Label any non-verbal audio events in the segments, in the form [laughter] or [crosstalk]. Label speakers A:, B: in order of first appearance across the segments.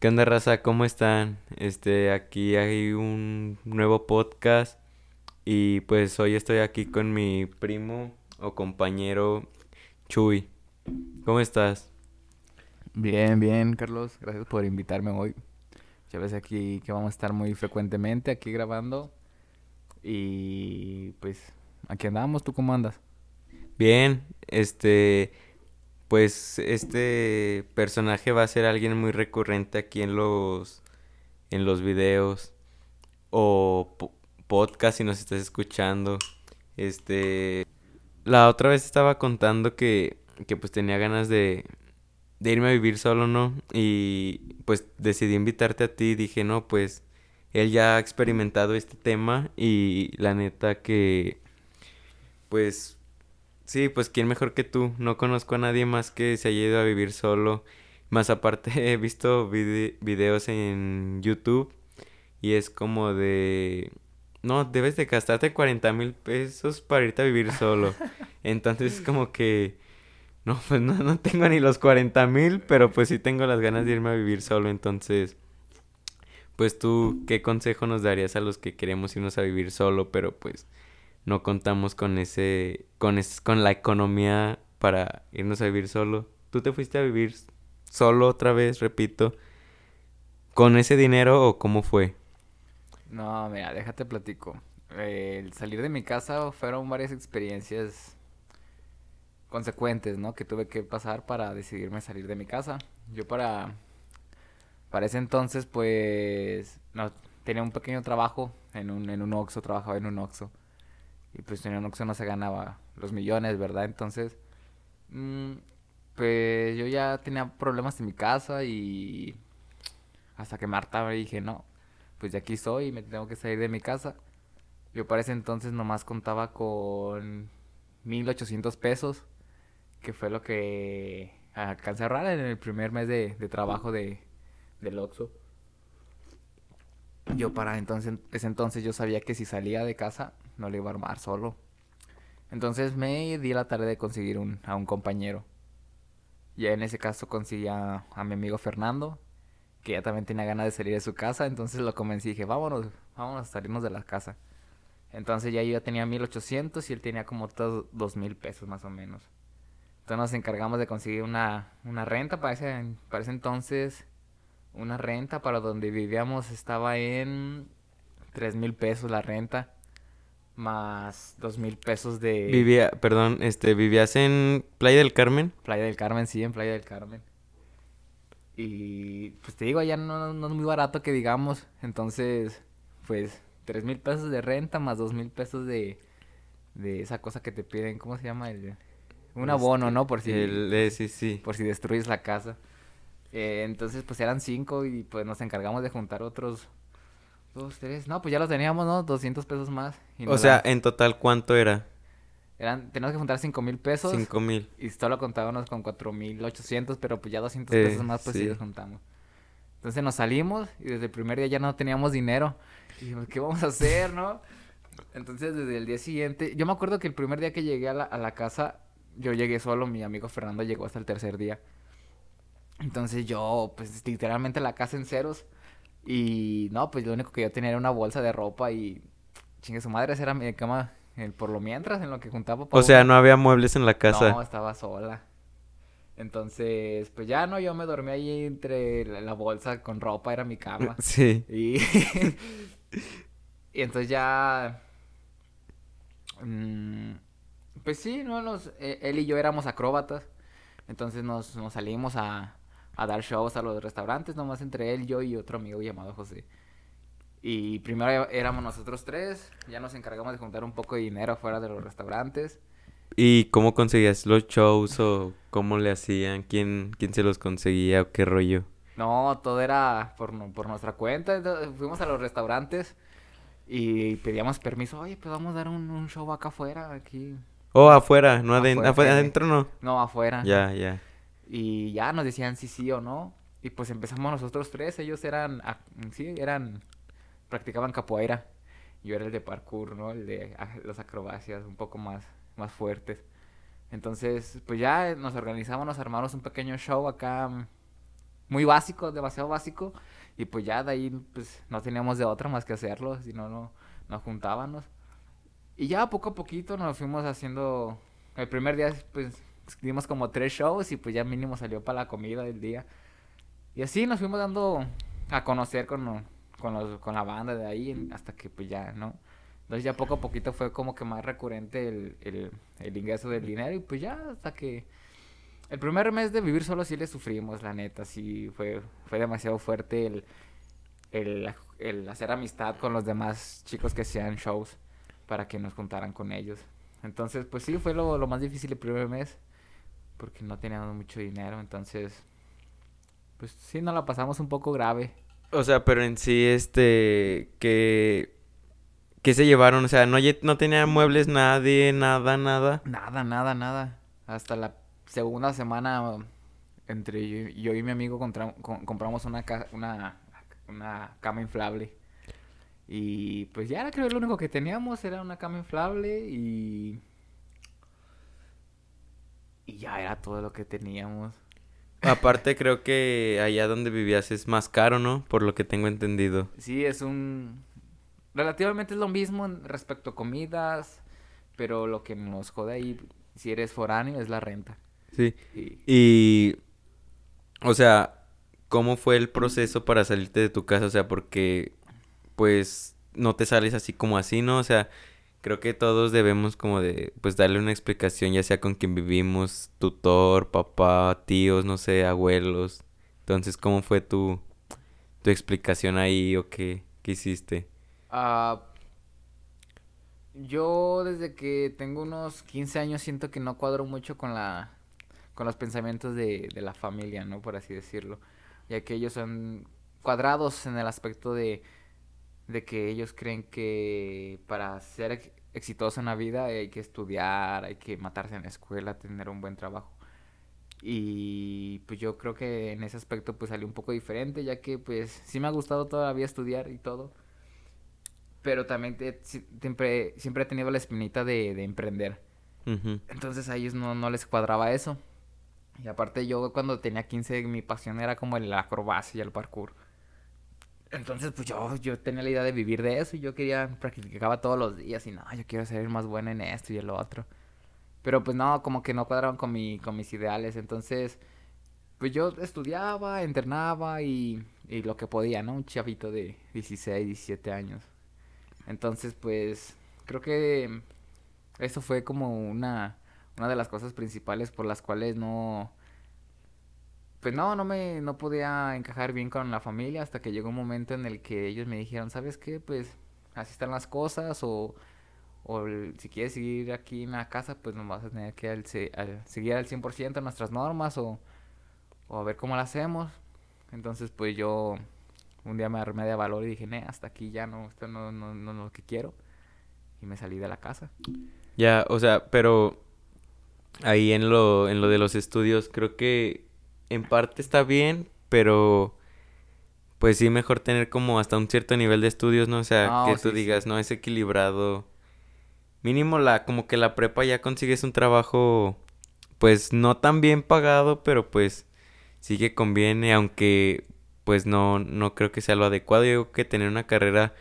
A: ¿Qué onda, raza? ¿Cómo están? Este, aquí hay un nuevo podcast y pues hoy estoy aquí con mi primo o compañero Chuy. ¿Cómo estás?
B: Bien, bien, Carlos. Gracias por invitarme hoy. Ya ves aquí que vamos a estar muy frecuentemente aquí grabando. Y pues aquí andamos. ¿Tú cómo andas?
A: Bien, este, pues este personaje va a ser alguien muy recurrente aquí en los en los videos o podcast si nos estás escuchando. Este la otra vez estaba contando que que pues tenía ganas de de irme a vivir solo, ¿no? Y pues decidí invitarte a ti, dije, "No, pues él ya ha experimentado este tema y la neta que pues Sí, pues quién mejor que tú. No conozco a nadie más que se haya ido a vivir solo. Más aparte [laughs] he visto videos en YouTube y es como de... No, debes de gastarte 40 mil pesos para irte a vivir solo. [laughs] Entonces es como que... No, pues no, no tengo ni los 40 mil, pero pues sí tengo las ganas de irme a vivir solo. Entonces, pues tú, ¿qué consejo nos darías a los que queremos irnos a vivir solo, pero pues no contamos con ese, con con la economía para irnos a vivir solo. ¿Tú te fuiste a vivir solo otra vez, repito, con ese dinero o cómo fue?
B: No, mira, déjate platico. el salir de mi casa fueron varias experiencias consecuentes, ¿no? Que tuve que pasar para decidirme salir de mi casa. Yo para para ese entonces, pues, no, tenía un pequeño trabajo en un, en un Oxxo, trabajaba en un Oxxo. Y pues en Oxxo no se ganaba los millones, ¿verdad? Entonces, mm, pues yo ya tenía problemas en mi casa y hasta que Marta me dije, no, pues de aquí soy y me tengo que salir de mi casa. Yo para ese entonces nomás contaba con 1800 pesos, que fue lo que alcancé a ahorrar en el primer mes de, trabajo de, del Oxxo. Yo para entonces, ese entonces yo sabía que si salía de casa no le iba a armar solo. Entonces me di la tarea de conseguir un, a un compañero. Ya en ese caso conseguí a, mi amigo Fernando, que ya también tenía ganas de salir de su casa, entonces lo convencí y dije, vámonos, vámonos a salirnos de la casa. Entonces ya yo ya tenía 1800 y él tenía como todos 2000 pesos más o menos. Entonces nos encargamos de conseguir una, una renta para ese, para ese entonces. Una renta para donde vivíamos estaba en 3000 pesos la renta más dos mil pesos de...
A: Vivía, perdón, este, ¿vivías en Playa del Carmen?
B: Playa del Carmen, sí, en Playa del Carmen. Y pues te digo, allá no, no es muy barato que digamos, entonces, pues, tres mil pesos de renta más dos mil pesos de, de esa cosa que te piden, ¿cómo se llama? El, un abono, este, ¿no? Por si...
A: El, eh, sí, sí.
B: Por si destruyes la casa. Eh, entonces, pues eran cinco y pues nos encargamos de juntar otros dos, tres. No, pues ya los teníamos, ¿no? 200 pesos más.
A: o sea, en total, ¿cuánto era?
B: Eran, teníamos que juntar cinco mil pesos.
A: Cinco mil.
B: Y solo contábamos con cuatro mil ochocientos, pero pues ya 200 eh, pesos más, pues sí. los juntamos. Entonces nos salimos y desde el primer día ya no teníamos dinero. Y dijimos, ¿qué vamos a hacer, no? Entonces desde el día siguiente, yo me acuerdo que el primer día que llegué a la, a la casa, yo llegué solo, mi amigo Fernando llegó hasta el tercer día. Entonces yo, pues literalmente la casa en ceros. Y no, pues lo único que yo tenía era una bolsa de ropa y chingue su madre, esa era mi cama por lo mientras, en lo que juntaba.
A: O sea, no había muebles en la casa.
B: No, estaba sola. Entonces, pues ya no, yo me dormí ahí entre la, bolsa con ropa, era mi cama. [laughs]
A: Sí.
B: Y, [laughs] y entonces ya... Mm, pues sí, no, nos, eh, él y yo éramos acróbatas. Entonces nos, nos salimos a, a dar shows a los restaurantes, nomás entre él, yo y otro amigo llamado José. Y primero éramos nosotros tres, ya nos encargamos de juntar un poco de dinero fuera de los restaurantes.
A: ¿Y cómo conseguías los shows o cómo le hacían? ¿Quién, quién se los conseguía o qué rollo?
B: No, todo era por, por nuestra cuenta. fuimos a los restaurantes y pedíamos permiso. Oye, pues vamos a dar un, show acá afuera, aquí.
A: Oh, afuera, no adentro. ¿Adentro no?
B: No, afuera.
A: Ya, ya.
B: Y ya nos decían si sí o no. Y pues empezamos nosotros tres. Ellos eran, sí, eran, practicaban capoeira. Yo era el de parkour, ¿no? El de las acrobacias un poco más, más fuertes. Entonces, pues ya nos organizamos, nos armamos un pequeño show acá muy básico, demasiado básico. Y pues ya de ahí pues no teníamos de otra más que hacerlo, si no, no nos juntábamos. Y ya poco a poquito nos fuimos haciendo... El primer día pues dimos como tres shows y pues ya mínimo salió para la comida del día. Y así nos fuimos dando a conocer con, con, los, con la banda de ahí hasta que pues ya, ¿no? Entonces ya poco a poquito fue como que más recurrente el, el, el ingreso del dinero y pues ya hasta que el primer mes de vivir solo sí le sufrimos, la neta, sí fue, fue demasiado fuerte el, el, el hacer amistad con los demás chicos que hacían shows para que nos juntaran con ellos. Entonces, pues sí, fue lo, lo más difícil el primer mes porque no teníamos mucho dinero, entonces, pues sí, nos la pasamos un poco grave.
A: O sea, pero en sí, este, que... ¿Qué se llevaron? O sea, no, no tenía muebles nadie, nada, nada.
B: Nada, nada, nada. Hasta la segunda semana, entre yo, y mi amigo compramos una, una, una cama inflable. Y pues ya era creo lo único que teníamos, era una cama inflable y... Y ya era todo lo que teníamos.
A: Aparte creo que allá donde vivías es más caro, ¿no? Por lo que tengo entendido.
B: Sí, es un... Relativamente es lo mismo respecto a comidas, pero lo que nos jode ahí, si eres foráneo, es la renta.
A: Sí. Y... O sea, ¿cómo fue el proceso para salirte de tu casa? O sea, porque pues no te sales así como así, ¿no? O sea, creo que todos debemos como de, pues darle una explicación, ya sea con quien vivimos, tutor, papá, tíos, no sé, abuelos. Entonces, ¿cómo fue tu, tu explicación ahí o qué, qué hiciste?
B: Ah... yo desde que tengo unos 15 años siento que no cuadro mucho con la con los pensamientos de, de la familia, ¿no? Por así decirlo. Ya que ellos son cuadrados en el aspecto de de que ellos creen que para ser exitoso en la vida hay que estudiar, hay que matarse en la escuela, tener un buen trabajo. Y pues yo creo que en ese aspecto pues salió un poco diferente, ya que pues sí me ha gustado todavía estudiar y todo. Pero también siempre, siempre he tenido la espinita de, de emprender. Entonces a ellos no, no les cuadraba eso. Y aparte yo cuando tenía 15 mi pasión era como el acrobacia y el parkour. Entonces, pues yo, yo tenía la idea de vivir de eso y yo quería, practicaba todos los días y no, yo quiero ser más bueno en esto y en lo otro. Pero pues no, como que no cuadraban con, mi, con mis ideales. Entonces, pues yo estudiaba, entrenaba y, y lo que podía, ¿no? Un chavito de 16, 17 años. Entonces, pues creo que eso fue como una, una de las cosas principales por las cuales no, pues no, no me, no podía encajar bien con la familia hasta que llegó un momento en el que ellos me dijeron, ¿sabes qué? Pues así están las cosas o, o si quieres seguir aquí en la casa, pues nos vas a tener que al, seguir al 100% nuestras normas o, o a ver cómo lo hacemos. Entonces pues yo un día me armé de valor y dije, nee, hasta aquí ya no, esto no, no, no, no lo que quiero. Y me salí de la casa.
A: Ya, o sea, pero ahí en lo, en lo de los estudios, creo que en parte está bien, pero pues sí mejor tener como hasta un cierto nivel de estudios, ¿no? O sea, que tú digas, no, es equilibrado. Mínimo la, como que la prepa ya consigues un trabajo, pues no tan bien pagado, pero pues sí que conviene, aunque pues no, no creo que sea lo adecuado. Yo creo que tener una carrera,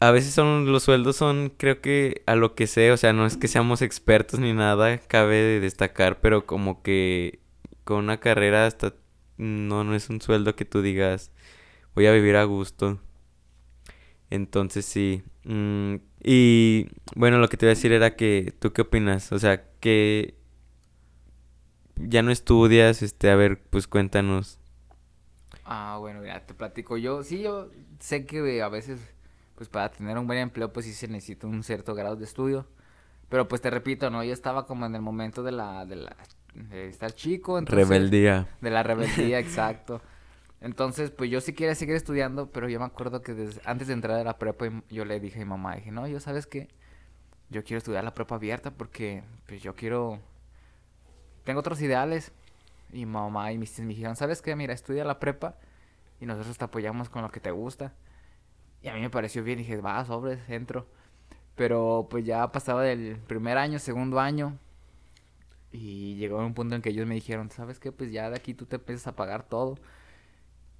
A: a veces son, los sueldos son, creo que a lo que sé, o sea, no es que seamos expertos ni nada, cabe de destacar, pero como que con una carrera hasta no, no es un sueldo que tú digas voy a vivir a gusto. Entonces sí. Mm, y bueno, lo que te iba a decir era que, ¿tú qué opinas? O sea, que ya no estudias, este, a ver, pues cuéntanos.
B: Ah, bueno, ya te platico yo. Sí, yo sé que a veces, pues para tener un buen empleo, pues sí se necesita un cierto grado de estudio. Pero pues te repito, ¿no? Yo estaba como en el momento de la de estar chico.
A: rebeldía.
B: De la rebeldía, [laughs] exacto. Entonces, pues yo sí quería seguir estudiando, pero yo me acuerdo que desde, antes de entrar a la prepa yo le dije a mi mamá, dije, no, yo sabes qué, yo quiero estudiar la prepa abierta porque pues yo quiero, tengo otros ideales. Y mamá y mis tíos me dijeron, ¿sabes qué? Mira, estudia la prepa y nosotros te apoyamos con lo que te gusta. Y a mí me pareció bien, dije, va, sobres, entro. Pero pues ya pasaba del primer año, segundo año, Y llegó un punto en que ellos me dijeron, ¿sabes qué? Pues ya de aquí tú te empiezas a pagar todo.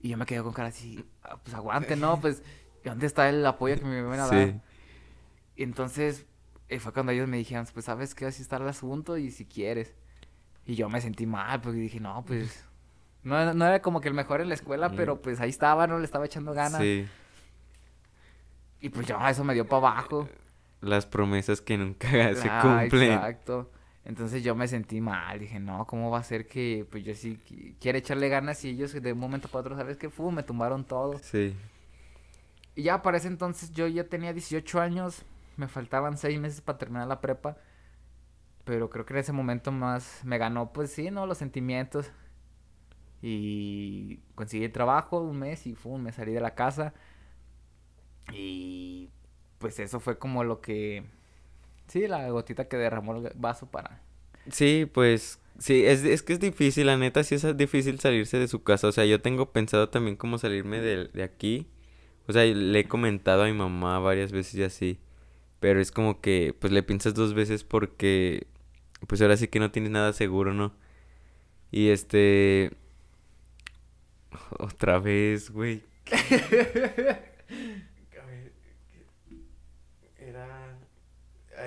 B: Y yo me quedé con cara así, ah, pues aguante, ¿no? [laughs] Pues, ¿dónde está el apoyo que me van a dar? Sí. Y entonces eh, fue cuando ellos me dijeron, pues, ¿sabes qué? Así está el asunto y si quieres. Y yo me sentí mal, porque dije, no, pues, no, no era como que el mejor en la escuela, pero pues ahí estaba, ¿no? Le estaba echando ganas. Sí. Y pues ya eso me dio para abajo.
A: Las promesas que nunca [laughs] se ah, cumplen.
B: Exacto. Entonces yo me sentí mal, dije, no, ¿cómo va a ser que pues yo sí quiero echarle ganas y ellos de un momento para otro, ¿sabes qué? Fue, me tumbaron todo. Sí. Y ya para ese entonces yo ya tenía 18 años, me faltaban 6 meses para terminar la prepa. Pero creo que en ese momento más me ganó, pues sí, ¿no? Los sentimientos. Y conseguí trabajo un mes y fue, me salí de la casa. Y pues eso fue como lo que Sí, la gotita que derramó el vaso para...
A: Sí, pues sí, es, es que es difícil, la neta sí es difícil salirse de su casa. O sea, yo tengo pensado también cómo salirme de, de aquí. O sea, le he comentado a mi mamá varias veces y así. Pero es como que, pues le piensas dos veces porque, pues ahora sí que no tienes nada seguro, ¿no? Y este... Otra vez, güey. [laughs]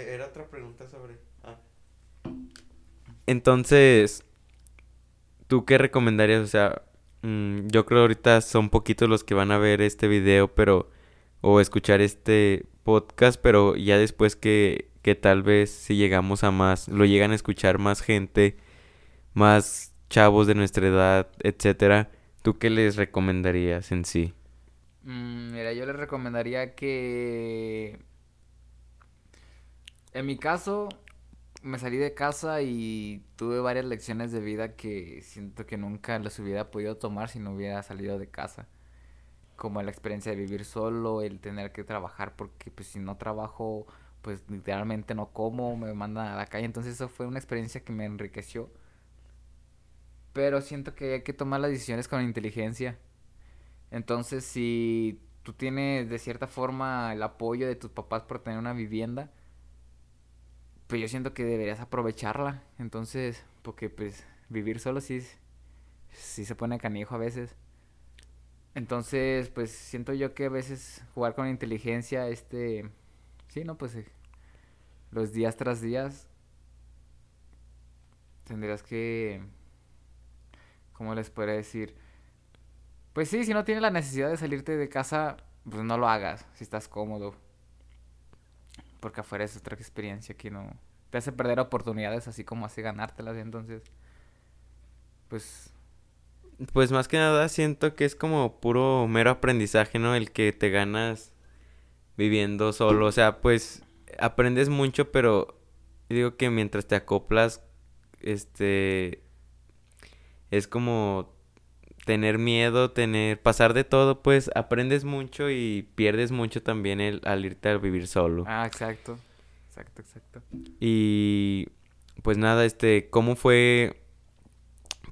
A: Era otra pregunta sobre... Ah. Entonces, ¿tú qué recomendarías? O sea, mm, yo creo ahorita son poquitos los que van a ver este video, pero... O escuchar este podcast, pero ya después que, que tal vez si llegamos a más, lo llegan a escuchar más gente, más chavos de nuestra edad, etcétera, ¿tú qué les recomendarías en sí?
B: Mm, mira, yo les recomendaría que en mi caso, me salí de casa y tuve varias lecciones de vida que siento que nunca las hubiera podido tomar si no hubiera salido de casa. Como la experiencia de vivir solo, el tener que trabajar porque pues si no trabajo pues literalmente no como, me mandan a la calle. Entonces eso fue una experiencia que me enriqueció. Pero siento que hay que tomar las decisiones con inteligencia. Entonces si tú tienes de cierta forma el apoyo de tus papás por tener una vivienda, pues yo siento que deberías aprovecharla. Entonces, porque pues vivir solo sí, sí se pone canijo a veces. Entonces, pues siento yo que a veces jugar con inteligencia, este, sí, no, pues eh, los días tras días tendrías que, ¿cómo les podría decir? Pues sí, si no tienes la necesidad de salirte de casa, pues no lo hagas, si estás cómodo. Porque afuera es otra experiencia que no... Te hace perder oportunidades así como hace ganártelas. Entonces, pues...
A: Pues más que nada siento que es como puro mero aprendizaje, ¿no? El que te ganas viviendo solo. O sea, pues aprendes mucho, pero digo que mientras te acoplas, este... Es como tener miedo, tener, pasar de todo, pues aprendes mucho y pierdes mucho también el, al irte a vivir solo.
B: Ah, exacto, exacto, exacto.
A: Y pues nada, este, ¿cómo fue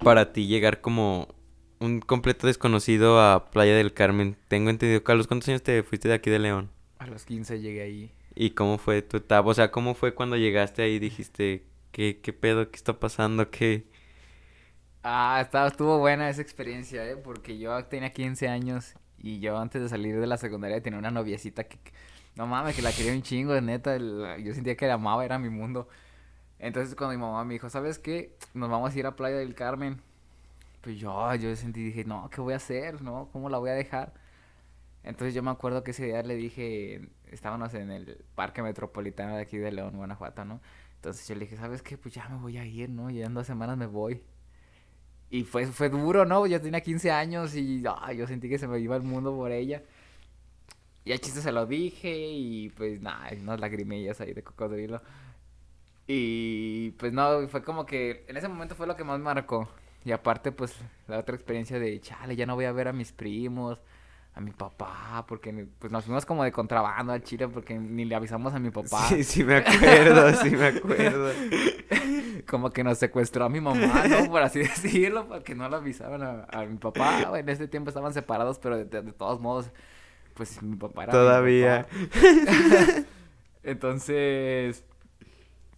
A: para ti llegar como un completo desconocido a Playa del Carmen? Tengo entendido, Carlos, ¿cuántos años te fuiste de aquí de León?
B: A los 15 llegué ahí.
A: ¿Y cómo fue tu etapa? O sea, ¿cómo fue cuando llegaste ahí y dijiste, ¿qué, qué pedo? ¿Qué está pasando? ¿Qué...?
B: Ah, estaba, estuvo buena esa experiencia, ¿eh? Porque yo tenía 15 años y yo antes de salir de la secundaria tenía una noviecita que, no mames, que la quería un chingo, neta. yo sentía que la amaba, era mi mundo. Entonces cuando mi mamá me dijo, ¿sabes qué? Nos vamos a ir a Playa del Carmen. Pues yo, yo sentí, dije, no, ¿qué voy a hacer? ¿No? ¿Cómo la voy a dejar? Entonces yo me acuerdo que ese día le dije, estábamos en el parque metropolitano de aquí de León, Guanajuato, ¿no? Entonces yo le dije, ¿sabes qué? Pues ya me voy a ir, ¿no? Ya en dos semanas me voy. Y fue, fue duro, ¿no? Yo tenía 15 años y yo sentí que se me iba el mundo por ella. Y al chiste se lo dije y pues nada, unas lagrimillas ahí de cocodrilo. Y pues no, fue como que en ese momento fue lo que más marcó. Y aparte pues la otra experiencia de, chale, ya no voy a ver a mis primos, a mi papá, porque pues nos fuimos como de contrabando al Chile porque ni le avisamos a mi papá.
A: Sí, sí me acuerdo, sí me acuerdo. [laughs]
B: como que nos secuestró a mi mamá, ¿no? Por así [laughs] decirlo, porque no le avisaban a, mi papá. En ese tiempo estaban separados, pero de, todos modos, pues mi papá era.
A: Todavía. [laughs]
B: Entonces,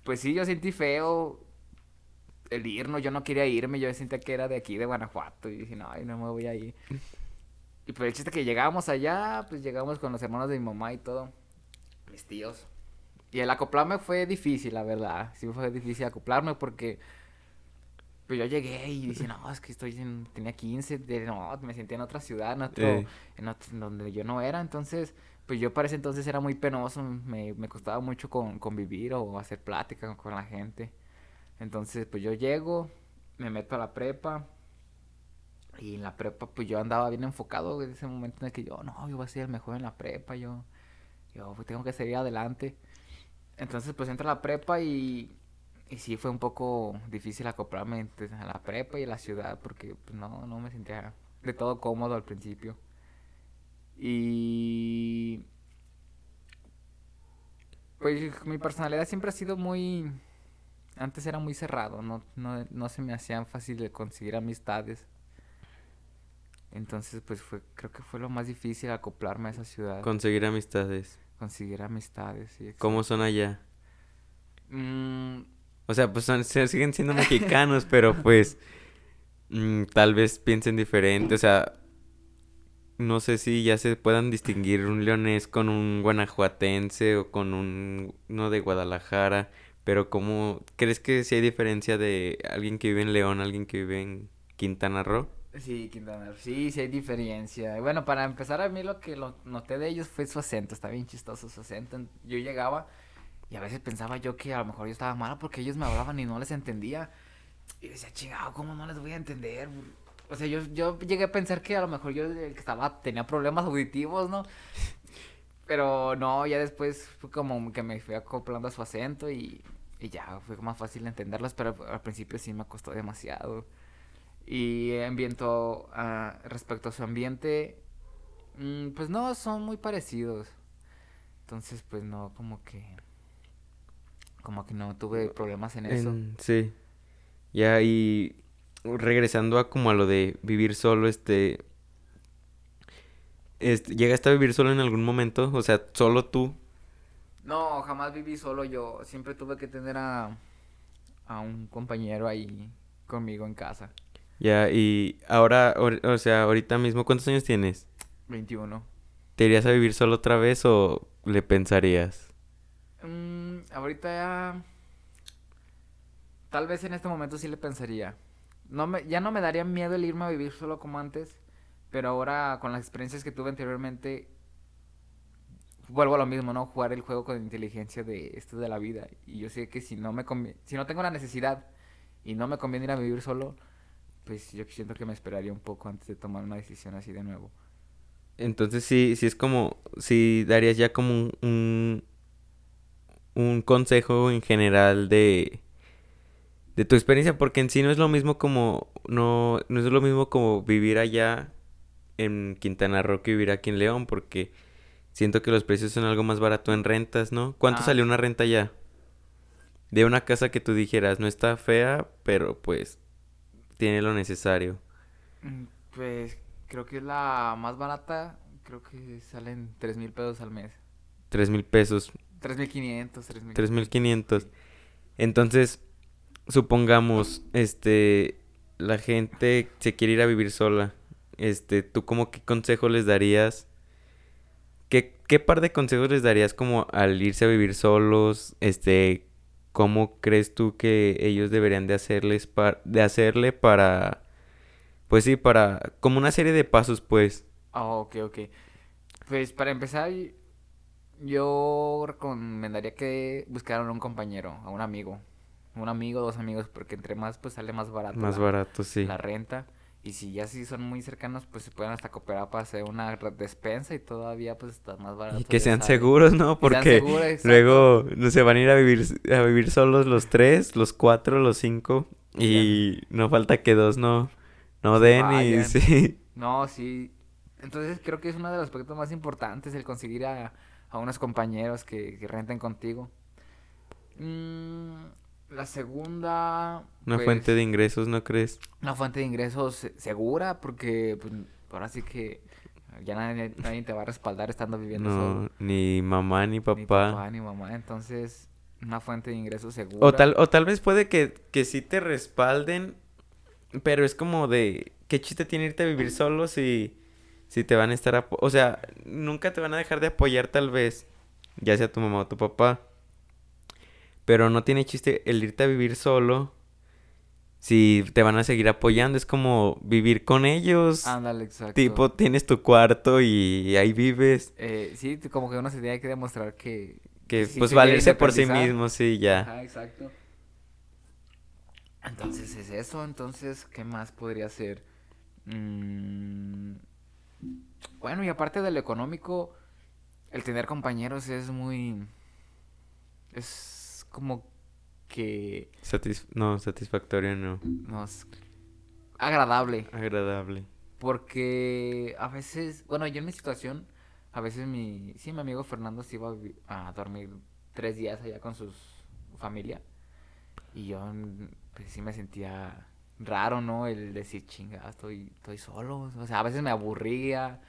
B: pues sí, yo sentí feo. el irnos, yo no quería irme, yo sentía que era de aquí, de Guanajuato, y dije, no, ay, no me voy a ir. Y pues el chiste que llegábamos allá, pues llegamos con los hermanos de mi mamá y todo, mis tíos. Y el acoplarme fue difícil, la verdad, sí fue difícil acoplarme porque... Pues yo llegué y dije, no, es que estoy en, tenía 15, de, no, me sentía en otra ciudad, en otro,
A: Eh.
B: en otro- donde yo no era, entonces, pues yo para ese entonces era muy penoso, me, me costaba mucho con, convivir o hacer plática con, con la gente. Entonces, pues yo llego, me meto a la prepa, y en la prepa, pues yo andaba bien enfocado en ese momento en el que yo, no, yo voy a ser el mejor en la prepa, yo, yo pues, tengo que seguir adelante. Entonces, pues entro a la prepa y, y sí fue un poco difícil acoplarme entre- a la prepa y a la ciudad porque pues, no, no me sentía de todo cómodo al principio. Y pues mi personalidad siempre ha sido muy... Antes era muy cerrado, no, no, no se me hacían fácil de conseguir amistades. Entonces, pues fue, creo que fue lo más difícil acoplarme a esa ciudad.
A: Conseguir amistades.
B: Conseguir amistades, sí.
A: ¿Cómo son allá?
B: Mm,
A: O sea, pues son- siguen siendo mexicanos, pero pues [laughs] mm, tal vez piensen diferente. O sea, no sé si ya se puedan distinguir un leonés con un guanajuatense o con un uno de Guadalajara. Pero ¿cómo crees que si hay diferencia de alguien que vive en León, alguien que vive en Quintana Roo?
B: Sí, Quintana sí, sí hay diferencia. Bueno, para empezar, a mí lo que lo noté de ellos fue su acento, está bien chistoso su acento. Yo llegaba y a veces pensaba yo que a lo mejor yo estaba mal porque ellos me hablaban y no les entendía. Y decía, chingado, ¿cómo no les voy a entender? O sea, yo, yo llegué a pensar que a lo mejor yo estaba tenía problemas auditivos, ¿no? Pero no, ya después fue como que me fui acoplando a su acento y, y ya fue más fácil entenderlos, pero al principio sí me costó demasiado. Y en viento, ah, respecto a su ambiente, mm, pues no, son muy parecidos. Entonces, pues no, como que... Como que no tuve problemas en eso.
A: Sí. Ya, y regresando a como a lo de vivir solo, este... este ¿Llegaste a vivir solo en algún momento? O sea, solo tú.
B: No, jamás viví solo yo. Siempre tuve que tener a, a un compañero ahí conmigo en casa.
A: Ya, y ahora, ahor- o sea, ahorita mismo, ¿cuántos años tienes?
B: 21.
A: ¿Te irías a vivir solo otra vez o le pensarías?
B: Mm, ahorita ya... Tal vez en este momento sí le pensaría. No me, ya no me daría miedo el irme a vivir solo como antes, pero ahora con las experiencias que tuve anteriormente, vuelvo a lo mismo, ¿no? Jugar el juego con inteligencia de esto de la vida. Y yo sé que si no me convi- si no tengo la necesidad y no me conviene ir a vivir solo, pues yo siento que me esperaría un poco antes de tomar una decisión así de nuevo.
A: Entonces sí, sí es como, sí darías ya como un, un, un consejo en general de, de tu experiencia, porque en sí no es lo mismo como, no, no es lo mismo como vivir allá en Quintana Roo que vivir aquí en León, porque siento que los precios son algo más barato en rentas, ¿no? ¿Cuánto
B: Ah,
A: salió una renta allá? De una casa que tú dijeras, no está fea, pero pues tiene lo necesario.
B: Mm, Pues creo que es la más barata, creo que salen tres mil pesos al mes.
A: Tres mil pesos,
B: Tres mil quinientos, tres mil.
A: 3500. Entonces, supongamos, este, la gente se quiere ir a vivir sola. Este, ¿tú como qué consejo les darías? ¿Qué, qué par de consejos les darías como al irse a vivir solos? Este, ¿cómo crees tú que ellos deberían de hacerles de hacerle para, pues sí, para, como una serie de pasos, pues?
B: Ah, ok, ok. Pues para empezar, yo recomendaría que buscaran un compañero, a un amigo. Un amigo, dos amigos, porque entre más pues sale más barato
A: Más
B: la,
A: barato, sí.
B: la renta. Y si ya sí son muy cercanos, pues se pueden hasta cooperar para hacer una despensa y todavía pues está más barato.
A: Y que sean seguros, ¿no? Porque
B: seguros,
A: luego no se van a ir a vivir a vivir solos los tres, los cuatro, los cinco
B: Y
A: no falta que dos no no den y sí.
B: No, sí. Entonces creo que es uno de los aspectos más importantes el conseguir a, a unos compañeros que, que renten contigo. Mm, la segunda...
A: Una
B: pues,
A: fuente de ingresos, ¿no crees?
B: Una fuente de ingresos se- segura porque pues, ahora sí que ya nadie, nadie te va a respaldar estando viviendo
A: No,
B: solo.
A: ni mamá ni
B: Ni
A: papá.
B: papá ni mamá. Entonces una fuente de ingresos segura.
A: O tal, o tal vez puede que, que sí te respalden, pero es como de, ¿qué chiste tiene irte a vivir solo si, si te van a estar, o sea, nunca te van a dejar de apoyar tal vez, ya sea tu mamá o tu papá, pero no tiene chiste el irte a vivir solo si te van a seguir apoyando, es como vivir con ellos,
B: Ándale, exacto.
A: tipo, tienes tu cuarto y ahí vives,
B: Eh, sí, como que uno se tiene que demostrar que...
A: que
B: sí
A: pues valerse por sí mismo, sí, ya.
B: Ajá, exacto. Entonces es eso, entonces, ¿qué más podría ser? Mm, Bueno, y aparte de lo económico, el tener compañeros es muy... Es como que
A: Satis- no, satisfactorio no,
B: nos... agradable.
A: agradable.
B: Porque a veces, bueno, yo en mi situación, a veces mi, sí, mi amigo Fernando se iba a, dormir tres días allá con su familia. Y yo, mm, pues sí me sentía raro, ¿no? El decir, chinga, estoy, estoy solo. O sea, a veces me aburría,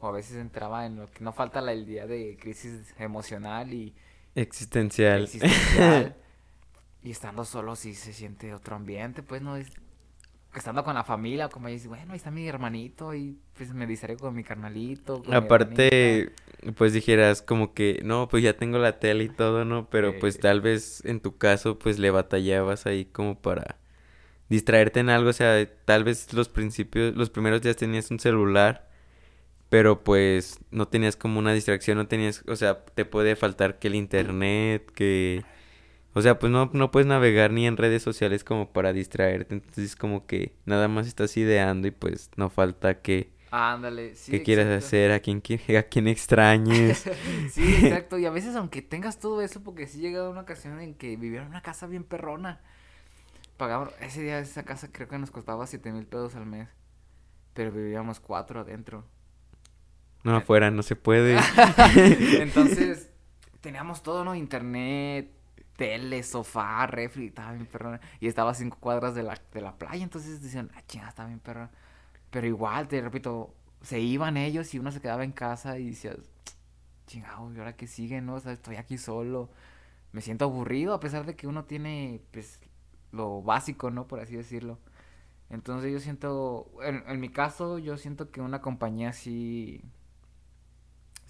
B: o a veces entraba en lo que no falta la, el día de crisis emocional y
A: Existencial.
B: existencial. [laughs] y estando solo sí se siente otro ambiente, pues no es estando con la familia, como dices, bueno, ahí está mi hermanito y pues me distraigo con mi carnalito. con
A: Aparte, pues dijeras como que, no, pues ya tengo la tele y todo, ¿no? Pero pues tal vez en tu caso, pues le batallabas ahí como para distraerte en algo, o sea, tal vez los principios, los primeros días tenías un celular, pero pues no tenías como una distracción, no tenías, o sea, te puede faltar que el internet, que... O sea, pues no, no puedes navegar ni en redes sociales como para distraerte, entonces como que nada más estás ideando y pues no falta que,
B: Ándale, sí.
A: que quieras hacer, a quien, qui- [laughs] a quien extrañes. [laughs]
B: Sí, exacto. Y a veces, [laughs] aunque tengas todo eso, porque sí llega una ocasión en que vivieron en una casa bien perrona. Pagaban, ese día esa casa creo que nos costaba siete mil pesos al mes. Pero vivíamos cuatro adentro.
A: No, afuera no se puede. [laughs]
B: Entonces, [laughs] teníamos todo, ¿no? Internet, tele, sofá, refri, estaba bien perrona. Y estaba a cinco cuadras de la, de la playa, entonces decían, ah, chingada, está bien perrona. Pero igual, te repito, se iban ellos y uno se quedaba en casa y decías, chingado, ¿y ahora qué sigue, no? O sea, estoy aquí solo. Me siento aburrido a pesar de que uno tiene, pues, lo básico, ¿no? Por así decirlo. Entonces yo siento, en, en mi caso, yo siento que una compañía sí,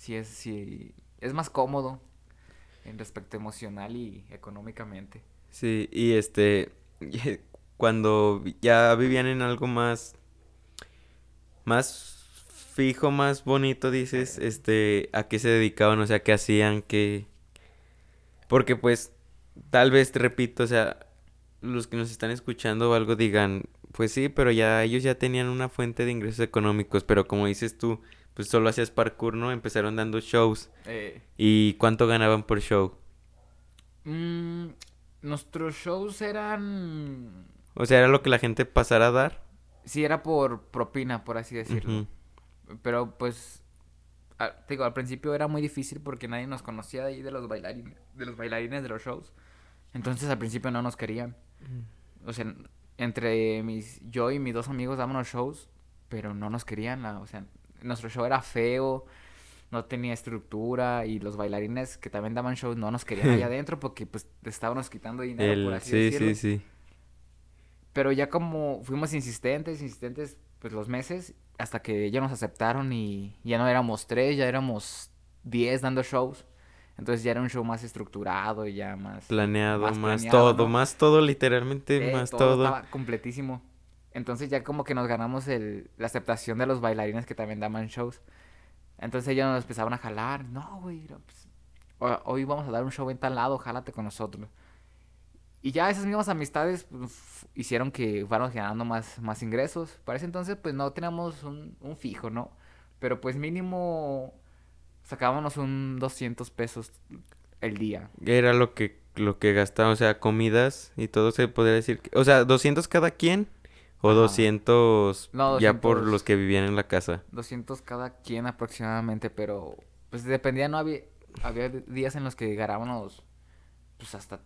B: sí es, sí, es más cómodo en respecto emocional y económicamente.
A: Sí, y este, [laughs] cuando ya vivían en algo más, más fijo, más bonito, dices, este, ¿a qué se dedicaban? O sea, ¿qué hacían? ¿Qué? Porque pues, tal vez, te repito, o sea, los que nos están escuchando o algo digan, pues sí, pero ya ellos ya tenían una fuente de ingresos económicos, pero como dices tú, pues solo hacías parkour, ¿no? Empezaron dando shows.
B: Eh,
A: ¿Y cuánto ganaban por show?
B: mm, nuestros shows eran,
A: O sea, era lo que la gente pasara a dar.
B: sí, era por propina, por así decirlo. Pero pues, a- te digo, al principio era muy difícil porque nadie nos conocía de ahí de los bailarines, de los bailarines de los shows. Entonces al principio no nos querían. O sea, entre mis, yo y mis dos amigos dábamos shows, pero no nos querían. la- o sea, nuestro show era feo, no tenía estructura y los bailarines que también daban shows no nos querían allá [laughs] adentro porque pues estábamos quitando dinero, por así
A: sí,
B: decirlo.
A: sí, sí.
B: Pero ya como fuimos insistentes, insistentes, pues los meses, hasta que ya nos aceptaron y ya no éramos tres, ya éramos diez dando shows. Entonces ya era un show más estructurado y ya más...
A: Planeado,
B: más
A: más,
B: planeado,
A: todo,
B: ¿no?
A: más todo, literalmente,
B: Eh,
A: más todo.
B: Estaba completísimo. Entonces ya como que nos ganamos el, la aceptación de los bailarines que también daban shows. Entonces ellos nos empezaban a jalar. No, güey, pues, ho- hoy vamos a dar un show en tal lado, jálate con nosotros. Y ya esas mismas amistades pues, hicieron que fuéramos ganando más, más ingresos. Para ese entonces pues no teníamos un, un fijo, ¿no? Pero pues mínimo sacábamos un 200 pesos el día.
A: Era lo que, lo que gastaba, o sea, comidas y todo se podría decir. que- o sea, 200 cada quien o
B: Ajá.
A: 200
B: No,
A: ya por
B: 200.
A: los que vivían en la casa.
B: 200 cada quien aproximadamente, pero pues dependía, no había, había días en los que ganábamos pues hasta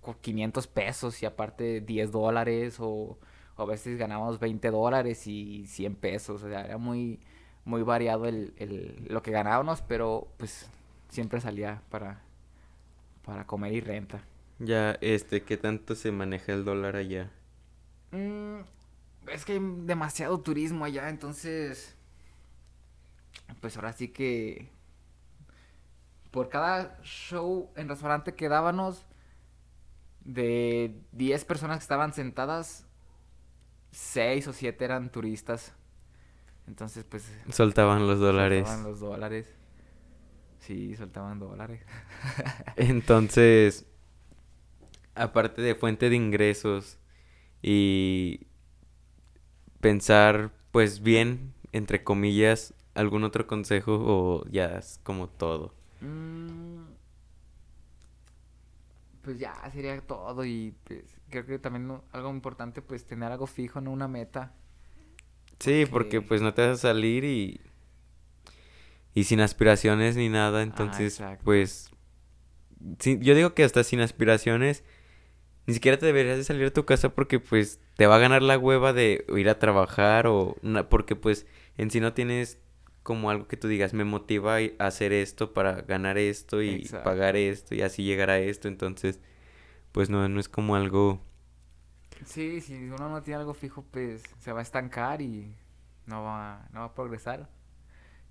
B: cu- 500 pesos y aparte 10 dólares o, o a veces ganábamos 20 dólares y 100 pesos, o sea, era muy, muy variado el, el- lo que ganábamos, pero pues siempre salía para, para comer y renta.
A: Ya, este, ¿qué tanto se maneja el dólar allá?
B: Mm, es que hay demasiado turismo allá, entonces... Pues ahora sí que... Por cada show en restaurante que dábamos, de 10 personas que estaban sentadas, 6 o 7 eran turistas. Entonces, pues...
A: Soltaban los dólares.
B: Soltaban los dólares. Sí, soltaban dólares. [laughs]
A: Entonces, aparte de fuente de ingresos y pensar, pues bien, entre comillas, algún otro consejo o ya es como todo.
B: Mm, pues ya sería todo y pues creo que también algo importante pues tener algo fijo, no una meta.
A: Sí, porque pues no te vas a salir y y sin aspiraciones ni nada,
B: Ah,
A: entonces pues sí, yo digo que hasta sin aspiraciones ni siquiera te deberías de salir de tu casa porque pues te va a ganar la hueva de ir a trabajar o porque pues en sí no tienes como algo que tú digas, me motiva a hacer esto para ganar esto y
B: Exacto.
A: pagar esto y así llegar a esto, entonces pues no, no es como algo
B: Sí, si uno no tiene algo fijo pues se va a estancar y no va, no va a progresar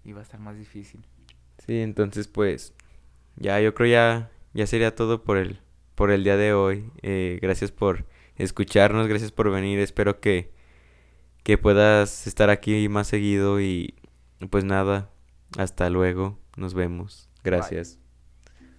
B: y va a estar más difícil.
A: Sí, entonces pues ya yo creo ya ya sería todo por el por el día de hoy. Eh, gracias por escucharnos, gracias por venir. Espero que que puedas estar aquí más seguido y pues nada, hasta luego. Nos vemos. Gracias.